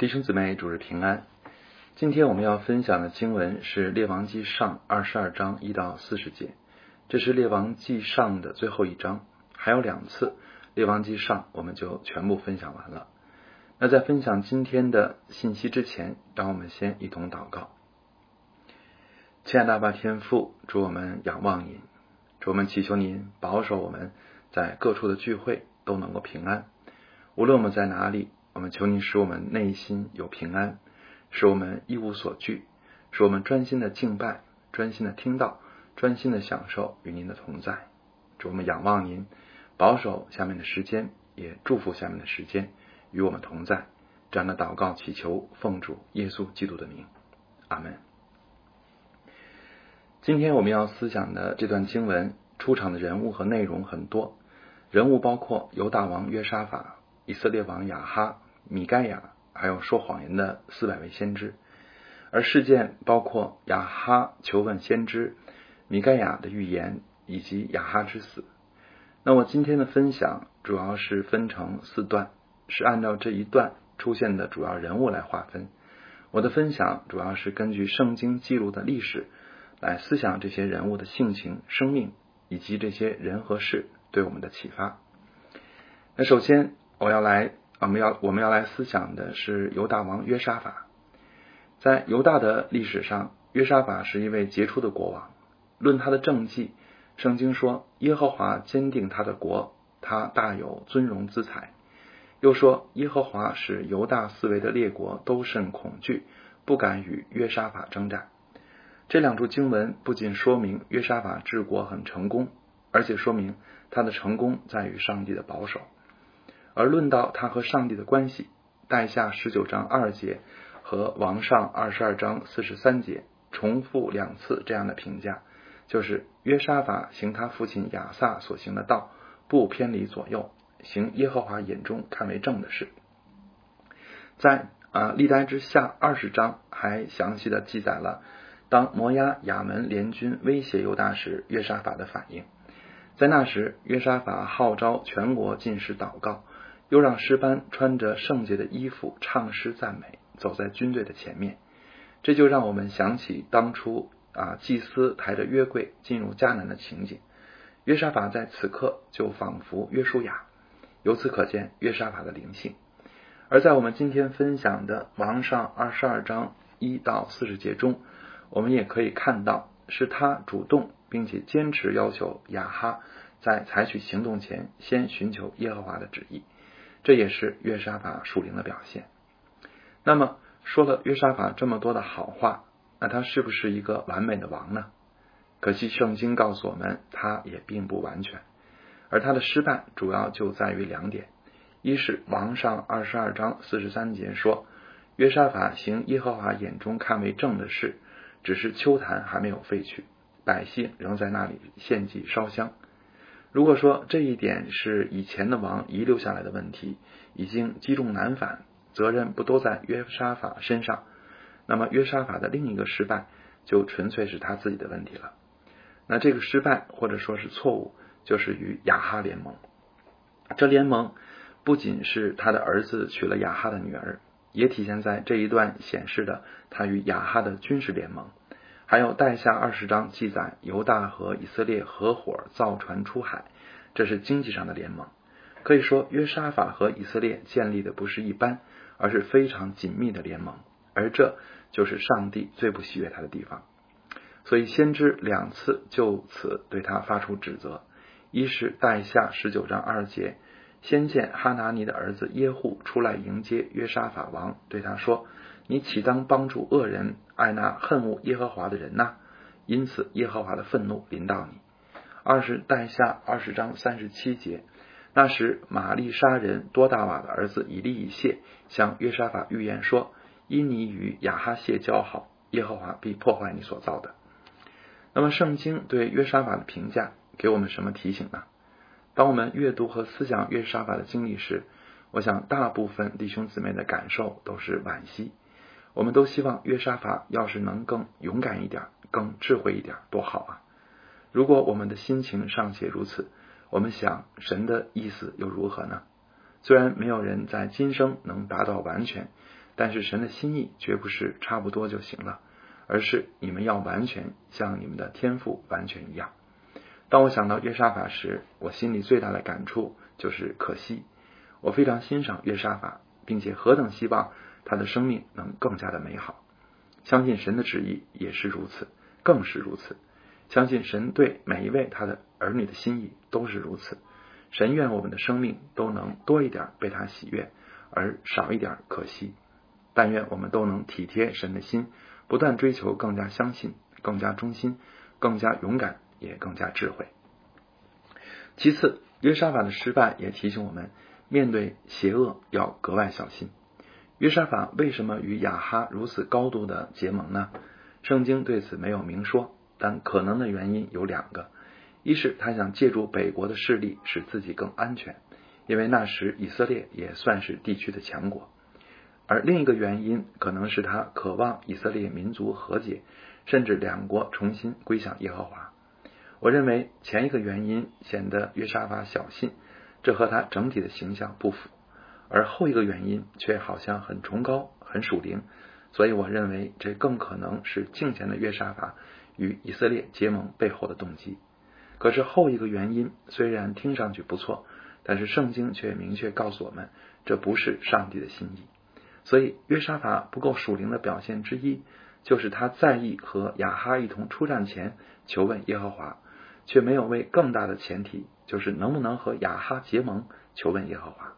弟兄姊妹，主日平安。今天我们要分享的经文是《列王记上》二十二章一到四十节，这是《列王记上》的最后一章，还有两次《列王记上》我们就全部分享完了。那在分享今天的信息之前，让我们先一同祷告。亲爱的爸天父，祝我们仰望您，祝我们祈求您保守我们在各处的聚会都能够平安，无论我们在哪里。我们求您使我们内心有平安，使我们一无所惧，使我们专心的敬拜，专心的听到，专心的享受与您的同在。祝我们仰望您，保守下面的时间，也祝福下面的时间与我们同在。这样的祷告祈求，奉主耶稣基督的名，阿门。今天我们要思想的这段经文出场的人物和内容很多，人物包括犹大王约沙法。以色列王雅哈、米盖亚，还有说谎言的四百位先知，而事件包括雅哈求问先知、米盖亚的预言以及雅哈之死。那我今天的分享主要是分成四段，是按照这一段出现的主要人物来划分。我的分享主要是根据圣经记录的历史来思想这些人物的性情、生命以及这些人和事对我们的启发。那首先。我要来，我们要我们要来思想的是犹大王约沙法。在犹大的历史上，约沙法是一位杰出的国王。论他的政绩，圣经说耶和华坚定他的国，他大有尊荣之才。又说耶和华使犹大四围的列国都甚恐惧，不敢与约沙法征战。这两处经文不仅说明约沙法治国很成功，而且说明他的成功在于上帝的保守。而论到他和上帝的关系，代下十九章二节和王上二十二章四十三节重复两次这样的评价，就是约沙法行他父亲亚萨所行的道，不偏离左右，行耶和华眼中看为正的事。在啊历代之下二十章还详细的记载了当摩押亚门联军威胁犹大时，约沙法的反应。在那时，约沙法号召全国进士祷告。又让诗班穿着圣洁的衣服唱诗赞美，走在军队的前面。这就让我们想起当初啊祭司抬着约柜进入迦南的情景。约沙法在此刻就仿佛约书亚，由此可见约沙法的灵性。而在我们今天分享的王上二十二章一到四十节中，我们也可以看到是他主动并且坚持要求亚哈在采取行动前先寻求耶和华的旨意。这也是约沙法属灵的表现。那么说了约沙法这么多的好话，那他是不是一个完美的王呢？可惜圣经告诉我们，他也并不完全。而他的失败主要就在于两点：一是王上二十二章四十三节说，约沙法行耶和华眼中看为正的事，只是秋坛还没有废去，百姓仍在那里献祭烧香。如果说这一点是以前的王遗留下来的问题，已经积重难返，责任不都在约沙法身上，那么约沙法的另一个失败就纯粹是他自己的问题了。那这个失败或者说是错误，就是与亚哈联盟。这联盟不仅是他的儿子娶了亚哈的女儿，也体现在这一段显示的他与亚哈的军事联盟。还有代下二十章记载，犹大和以色列合伙造船出海，这是经济上的联盟。可以说，约沙法和以色列建立的不是一般，而是非常紧密的联盟。而这就是上帝最不喜悦他的地方。所以，先知两次就此对他发出指责：一是代下十九章二节，先见哈拿尼的儿子耶户出来迎接约沙法王，对他说。你岂当帮助恶人，爱那恨恶耶和华的人呐？因此，耶和华的愤怒临到你。二是代下二十章三十七节，那时玛丽莎人多大瓦的儿子以利以谢向约沙法预言说：因你与亚哈谢交好，耶和华必破坏你所造的。那么，圣经对约沙法的评价给我们什么提醒呢？当我们阅读和思想约沙法的经历时，我想大部分弟兄姊妹的感受都是惋惜。我们都希望约沙法要是能更勇敢一点、更智慧一点，多好啊！如果我们的心情尚且如此，我们想神的意思又如何呢？虽然没有人在今生能达到完全，但是神的心意绝不是差不多就行了，而是你们要完全像你们的天赋完全一样。当我想到约沙法时，我心里最大的感触就是可惜。我非常欣赏约沙法，并且何等希望他的生命能更加的美好。相信神的旨意也是如此，更是如此。相信神对每一位他的儿女的心意都是如此。神愿我们的生命都能多一点被他喜悦，而少一点可惜。但愿我们都能体贴神的心，不断追求更加相信、更加忠心、更加勇敢，也更加智慧。其次，约沙法的失败也提醒我们，面对邪恶要格外小心。约沙法为什么与亚哈如此高度的结盟呢？圣经对此没有明说。但可能的原因有两个：一是他想借助北国的势力使自己更安全，因为那时以色列也算是地区的强国；而另一个原因可能是他渴望以色列民族和解，甚至两国重新归向耶和华。我认为前一个原因显得约沙法小心，这和他整体的形象不符；而后一个原因却好像很崇高、很属灵，所以我认为这更可能是敬虔的约沙法。与以色列结盟背后的动机，可是后一个原因虽然听上去不错，但是圣经却明确告诉我们，这不是上帝的心意。所以约沙法不够属灵的表现之一，就是他在意和亚哈一同出战前求问耶和华，却没有为更大的前提，就是能不能和亚哈结盟求问耶和华，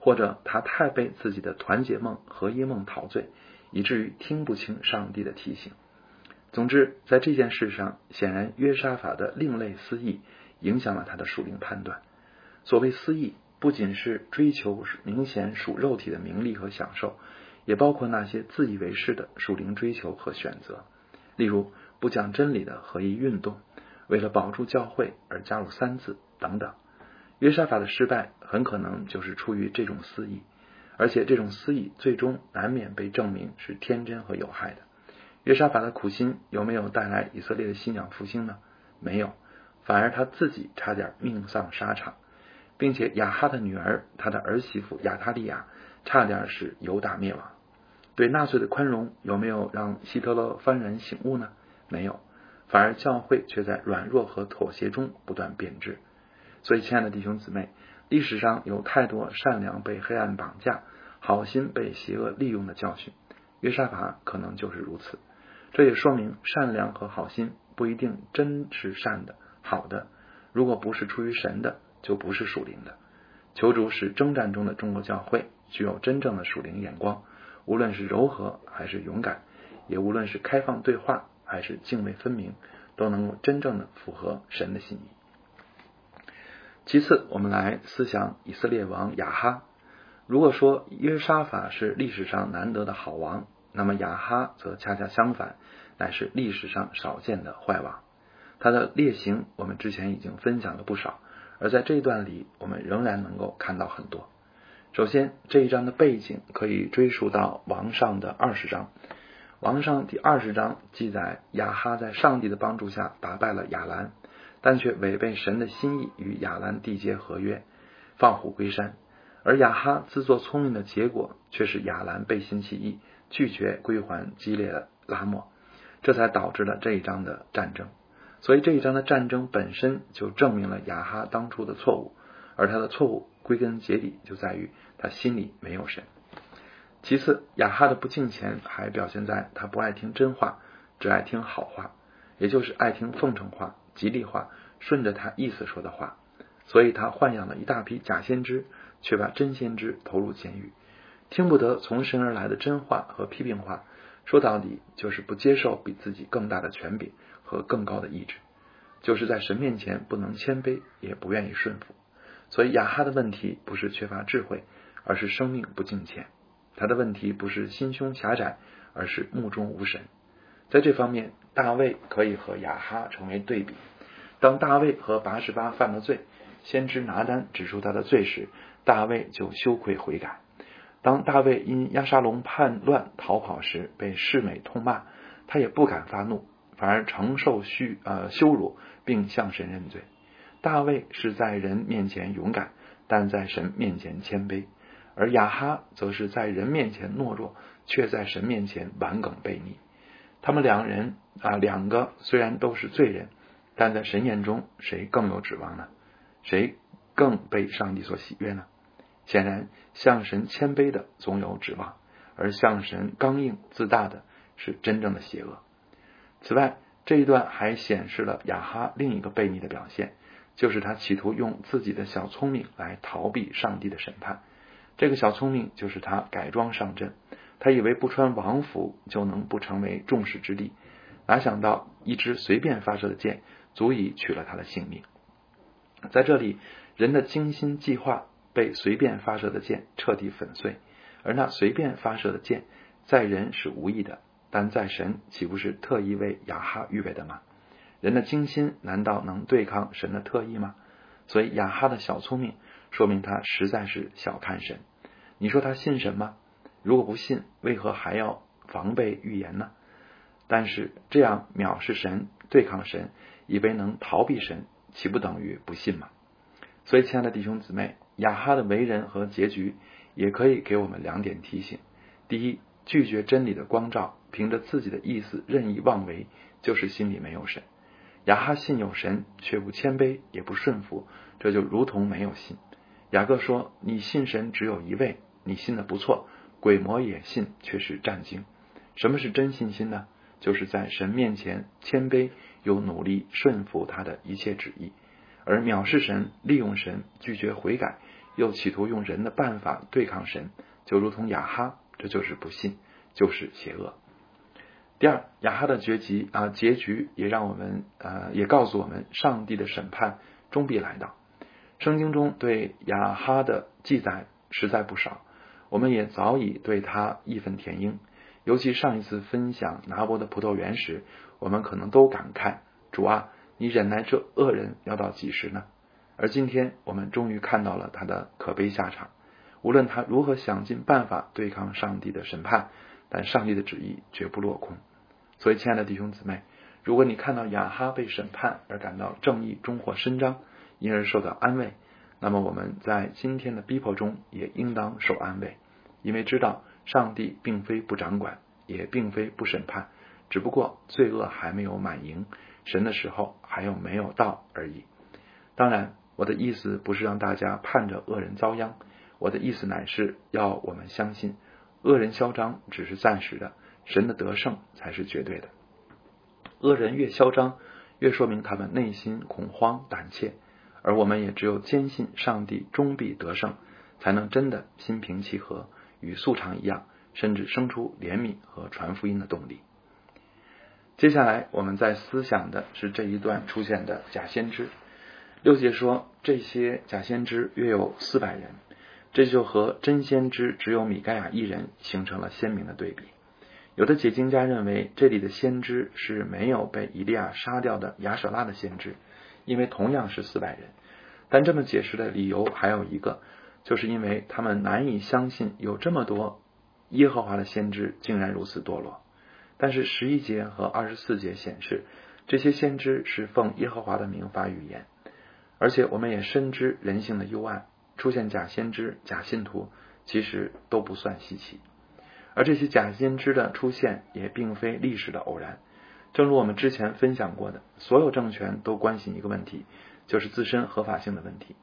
或者他太被自己的团结梦合一梦陶醉，以至于听不清上帝的提醒。总之，在这件事上，显然约沙法的另类私意影响了他的属灵判断。所谓私意，不仅是追求明显属肉体的名利和享受，也包括那些自以为是的属灵追求和选择。例如，不讲真理的合一运动，为了保住教会而加入三字等等。约沙法的失败很可能就是出于这种私意，而且这种私意最终难免被证明是天真和有害的。约沙法的苦心有没有带来以色列的信仰复兴呢？没有，反而他自己差点命丧沙场，并且亚哈的女儿，他的儿媳妇亚他利亚，差点使犹大灭亡。对纳粹的宽容有没有让希特勒幡然醒悟呢？没有，反而教会却在软弱和妥协中不断变质。所以，亲爱的弟兄姊妹，历史上有太多善良被黑暗绑架、好心被邪恶利用的教训，约沙法可能就是如此。这也说明，善良和好心不一定真是善的、好的。如果不是出于神的，就不是属灵的。求主使征战中的中国教会具有真正的属灵眼光，无论是柔和还是勇敢，也无论是开放对话还是泾渭分明，都能够真正的符合神的心意。其次，我们来思想以色列王亚哈。如果说约沙法是历史上难得的好王，那么亚哈则恰恰相反，乃是历史上少见的坏王。他的劣行我们之前已经分享了不少，而在这一段里，我们仍然能够看到很多。首先，这一章的背景可以追溯到王上的二十章。王上第二十章记载，亚哈在上帝的帮助下打败了亚兰，但却违背神的心意，与亚兰缔结合约，放虎归山。而亚哈自作聪明的结果，却是亚兰背信弃义。拒绝归还激烈的拉莫，这才导致了这一章的战争。所以这一章的战争本身就证明了亚哈当初的错误，而他的错误归根结底就在于他心里没有神。其次，亚哈的不敬虔还表现在他不爱听真话，只爱听好话，也就是爱听奉承话、吉利话，顺着他意思说的话。所以他豢养了一大批假先知，却把真先知投入监狱。听不得从神而来的真话和批评话，说到底就是不接受比自己更大的权柄和更高的意志，就是在神面前不能谦卑，也不愿意顺服。所以亚哈的问题不是缺乏智慧，而是生命不敬虔；他的问题不是心胸狭窄，而是目中无神。在这方面，大卫可以和亚哈成为对比。当大卫和拔示巴犯了罪，先知拿单指出他的罪时，大卫就羞愧悔改。当大卫因亚沙龙叛乱逃跑时，被世美痛骂，他也不敢发怒，反而承受虚呃羞辱，并向神认罪。大卫是在人面前勇敢，但在神面前谦卑；而亚哈则是在人面前懦弱，却在神面前顽梗悖逆。他们两人啊，两个虽然都是罪人，但在神眼中，谁更有指望呢？谁更被上帝所喜悦呢？显然，向神谦卑的总有指望，而向神刚硬自大的是真正的邪恶。此外，这一段还显示了雅哈另一个悖逆的表现，就是他企图用自己的小聪明来逃避上帝的审判。这个小聪明就是他改装上阵，他以为不穿王服就能不成为众矢之的，哪想到一支随便发射的箭足以取了他的性命。在这里，人的精心计划被随便发射的箭彻底粉碎，而那随便发射的箭在人是无意的，但在神岂不是特意为雅哈预备的吗？人的精心难道能对抗神的特意吗？所以雅哈的小聪明说明他实在是小看神。你说他信神吗？如果不信，为何还要防备预言呢？但是这样藐视神、对抗神，以为能逃避神。岂不等于不信吗？所以，亲爱的弟兄姊妹，雅哈的为人和结局也可以给我们两点提醒：第一，拒绝真理的光照，凭着自己的意思任意妄为，就是心里没有神。雅哈信有神，却不谦卑，也不顺服，这就如同没有信。雅各说：“你信神只有一位，你信的不错，鬼魔也信，却是战惊。”什么是真信心呢？就是在神面前谦卑。又努力顺服他的一切旨意，而藐视神、利用神、拒绝悔改，又企图用人的办法对抗神，就如同亚哈，这就是不信，就是邪恶。第二，亚哈的结局啊，结局也让我们呃，也告诉我们，上帝的审判终必来到。圣经中对亚哈的记载实在不少，我们也早已对他义愤填膺。尤其上一次分享拿伯的葡萄园时，我们可能都感慨：主啊，你忍耐这恶人要到几时呢？而今天我们终于看到了他的可悲下场。无论他如何想尽办法对抗上帝的审判，但上帝的旨意绝不落空。所以，亲爱的弟兄姊妹，如果你看到亚哈被审判而感到正义终获伸张，因而受到安慰，那么我们在今天的逼迫中也应当受安慰，因为知道。上帝并非不掌管，也并非不审判，只不过罪恶还没有满盈，神的时候还有没有到而已。当然，我的意思不是让大家盼着恶人遭殃，我的意思乃是要我们相信，恶人嚣张只是暂时的，神的得胜才是绝对的。恶人越嚣张，越说明他们内心恐慌胆怯，而我们也只有坚信上帝终必得胜，才能真的心平气和。与素常一样，甚至生出怜悯和传福音的动力。接下来，我们在思想的是这一段出现的假先知。六节说，这些假先知约有四百人，这就和真先知只有米盖亚一人形成了鲜明的对比。有的解经家认为，这里的先知是没有被以利亚杀掉的亚舍拉的先知，因为同样是四百人。但这么解释的理由还有一个。就是因为他们难以相信有这么多耶和华的先知竟然如此堕落，但是十一节和二十四节显示这些先知是奉耶和华的名发语言，而且我们也深知人性的幽暗，出现假先知、假信徒其实都不算稀奇，而这些假先知的出现也并非历史的偶然，正如我们之前分享过的，所有政权都关心一个问题，就是自身合法性的问题，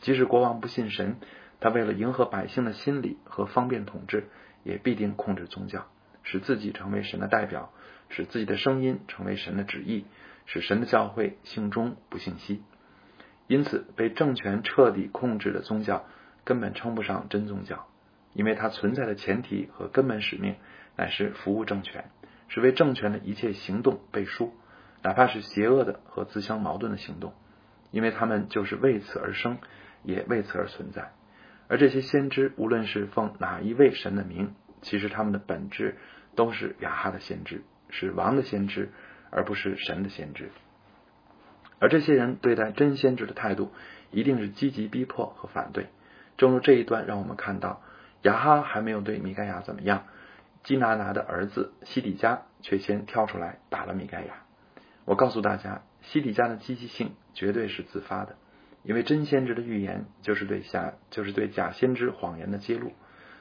即使国王不信神。他为了迎合百姓的心理和方便统治，也必定控制宗教，使自己成为神的代表，使自己的声音成为神的旨意，使神的教会信中不信西。因此，被政权彻底控制的宗教根本称不上真宗教，因为它存在的前提和根本使命乃是服务政权，是为政权的一切行动背书，哪怕是邪恶的和自相矛盾的行动，因为他们就是为此而生，也为此而存在。而这些先知，无论是奉哪一位神的名，其实他们的本质都是亚哈的先知，是王的先知，而不是神的先知。而这些人对待真先知的态度，一定是积极逼迫和反对。正如这一段让我们看到，亚哈还没有对米盖亚怎么样，基拿拿的儿子西底家却先跳出来打了米盖亚。我告诉大家，西底家的积极性绝对是自发的。因为真先知的预言就是对假就是对假先知谎言的揭露，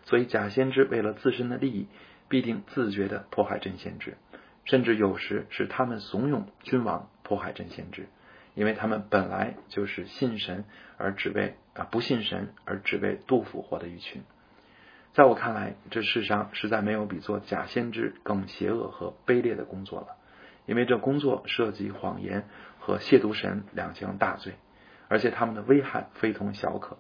所以假先知为了自身的利益，必定自觉的迫害真先知，甚至有时是他们怂恿君王迫害真先知，因为他们本来就是信神而只为啊不信神而只为杜甫活的一群。在我看来，这世上实在没有比做假先知更邪恶和卑劣的工作了，因为这工作涉及谎言和亵渎神两项大罪，而且他们的危害非同小可。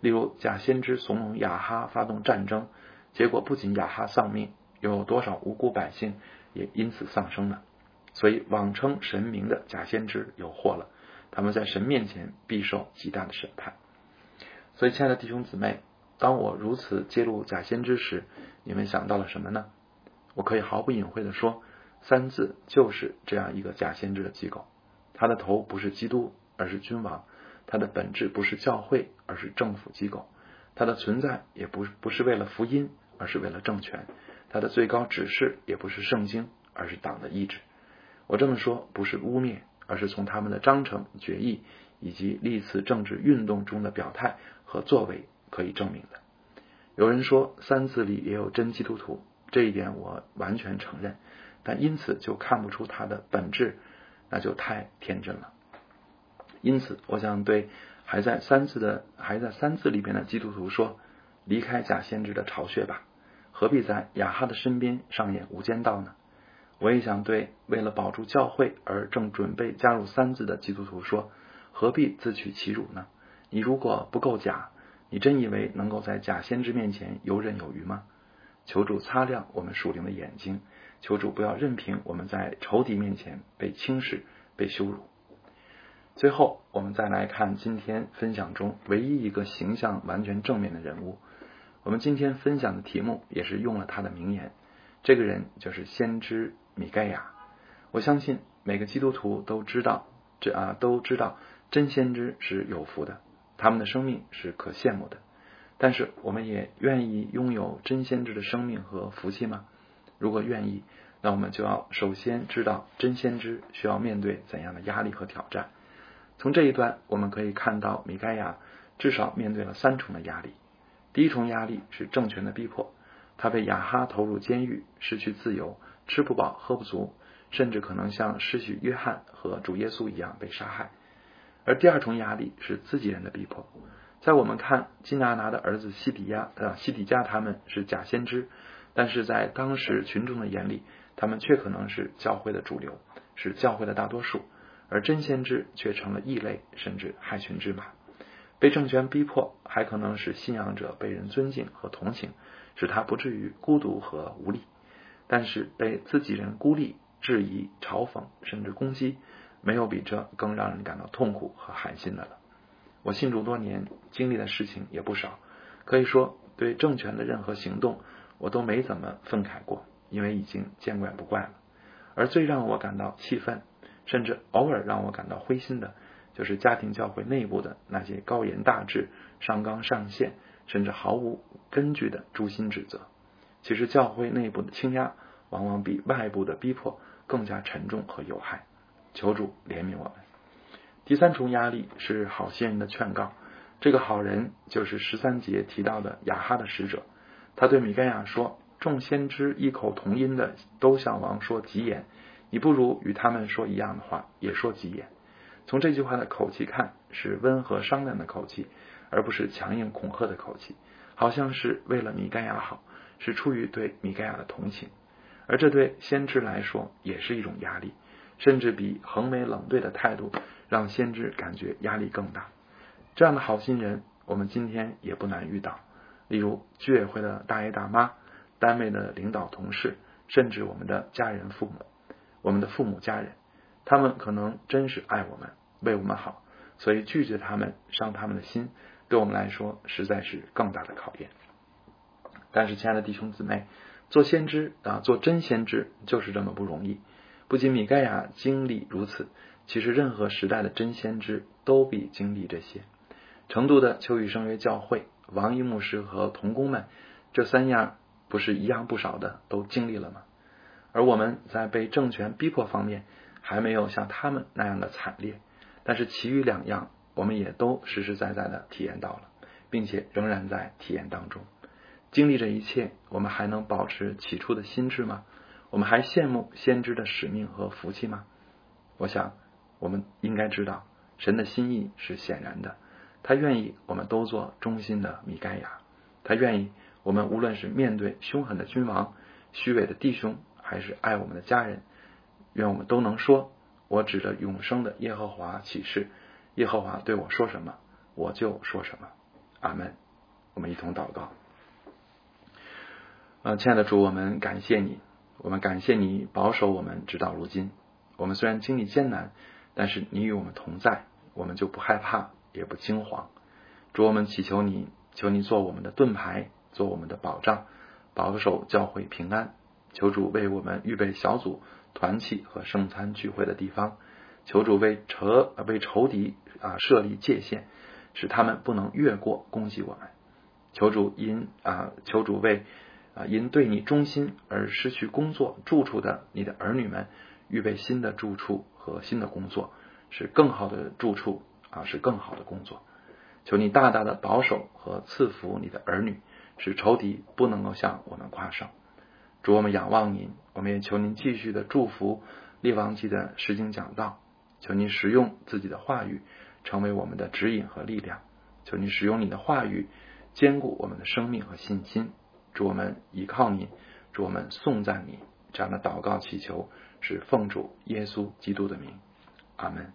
例如，假先知怂恿亚哈发动战争，结果不仅亚哈丧命，又有多少无辜百姓也因此丧生呢？所以，妄称神明的假先知有祸了，他们在神面前必受极大的审判。所以，亲爱的弟兄姊妹。当我如此揭露假先知时，你们想到了什么呢？我可以毫不隐晦的说，三字就是这样一个假先知的机构。他的头不是基督，而是君王；他的本质不是教会，而是政府机构；他的存在也不是不是为了福音，而是为了政权；他的最高指示也不是圣经，而是党的意志。我这么说不是污蔑，而是从他们的章程、决议以及历次政治运动中的表态和作为。可以证明的。有人说三字里也有真基督徒，这一点我完全承认，但因此就看不出它的本质，那就太天真了。因此，我想对还在三字的还在三字里边的基督徒说：离开假先知的巢穴吧，何必在雅哈的身边上演无间道呢？我也想对为了保住教会而正准备加入三字的基督徒说：何必自取其辱呢？你如果不够假。你真以为能够在假先知面前游刃有余吗？求主擦亮我们属灵的眼睛，求主不要任凭我们在仇敌面前被轻视、被羞辱。最后，我们再来看今天分享中唯一一个形象完全正面的人物。我们今天分享的题目也是用了他的名言，这个人就是先知米盖亚。我相信每个基督徒都知道，这啊都知道真先知是有福的。他们的生命是可羡慕的，但是我们也愿意拥有真先知的生命和福气吗？如果愿意，那我们就要首先知道真先知需要面对怎样的压力和挑战。从这一段我们可以看到，米盖亚至少面对了三重的压力。第一重压力是政权的逼迫，他被亚哈投入监狱，失去自由，吃不饱喝不足，甚至可能像失去约翰和主耶稣一样被杀害。而第二重压力是自己人的逼迫，在我们看金拿拿的儿子西底亚呃西底加他们是假先知，但是在当时群众的眼里，他们却可能是教会的主流，是教会的大多数，而真先知却成了异类，甚至害群之马。被政权逼迫，还可能使信仰者被人尊敬和同情，使他不至于孤独和无力。但是被自己人孤立、质疑、嘲讽，甚至攻击。没有比这更让人感到痛苦和寒心的了。我信主多年，经历的事情也不少，可以说对政权的任何行动，我都没怎么愤慨过，因为已经见怪不怪了。而最让我感到气愤，甚至偶尔让我感到灰心的，就是家庭教会内部的那些高言大志、上纲上线，甚至毫无根据的诛心指责。其实教会内部的倾压，往往比外部的逼迫更加沉重和有害。求主怜悯我们。第三重压力是好心人的劝告。这个好人就是十三节提到的雅哈的使者。他对米盖亚说：“众先知异口同音的都向王说吉言，你不如与他们说一样的话，也说吉言。”从这句话的口气看，是温和商量的口气，而不是强硬恐吓的口气，好像是为了米盖亚好，是出于对米盖亚的同情。而这对先知来说也是一种压力。甚至比横眉冷对的态度让先知感觉压力更大。这样的好心人，我们今天也不难遇到。例如居委会的大爷大妈、单位的领导同事，甚至我们的家人父母、我们的父母家人，他们可能真是爱我们、为我们好，所以拒绝他们、伤他们的心，对我们来说实在是更大的考验。但是，亲爱的弟兄姊妹，做先知啊，做真先知就是这么不容易。不仅米盖亚经历如此，其实任何时代的真先知都必经历这些。成都的秋雨圣约教会王一牧师和童工们，这三样不是一样不少的都经历了吗？而我们在被政权逼迫方面，还没有像他们那样的惨烈，但是其余两样，我们也都实实在在的体验到了，并且仍然在体验当中。经历这一切，我们还能保持起初的心智吗？我们还羡慕先知的使命和福气吗？我想，我们应该知道，神的心意是显然的。他愿意我们都做忠心的米盖亚，他愿意我们无论是面对凶狠的君王、虚伪的弟兄，还是爱我们的家人，愿我们都能说：“我指着永生的耶和华起誓，耶和华对我说什么，我就说什么。”阿门。我们一同祷告。呃，亲爱的主，我们感谢你，我们感谢你保守我们直到如今。我们虽然经历艰难，但是你与我们同在，我们就不害怕。也不惊慌，主我们祈求你，求你做我们的盾牌，做我们的保障，保守教会平安。求主为我们预备小组团契和圣餐聚会的地方。求主为仇为仇敌啊设立界限，使他们不能越过攻击我们。求主因啊求主为啊因对你忠心而失去工作住处的你的儿女们预备新的住处和新的工作，是更好的住处。啊，是更好的工作。求你大大的保守和赐福你的儿女，使仇敌不能够向我们夸胜。主，我们仰望您，我们也求您继续的祝福列王记的实经讲道。求您使用自己的话语，成为我们的指引和力量。求您使用你的话语，坚固我们的生命和信心。主，我们依靠你，主，我们颂赞你。这样的祷告祈求，是奉主耶稣基督的名。阿门。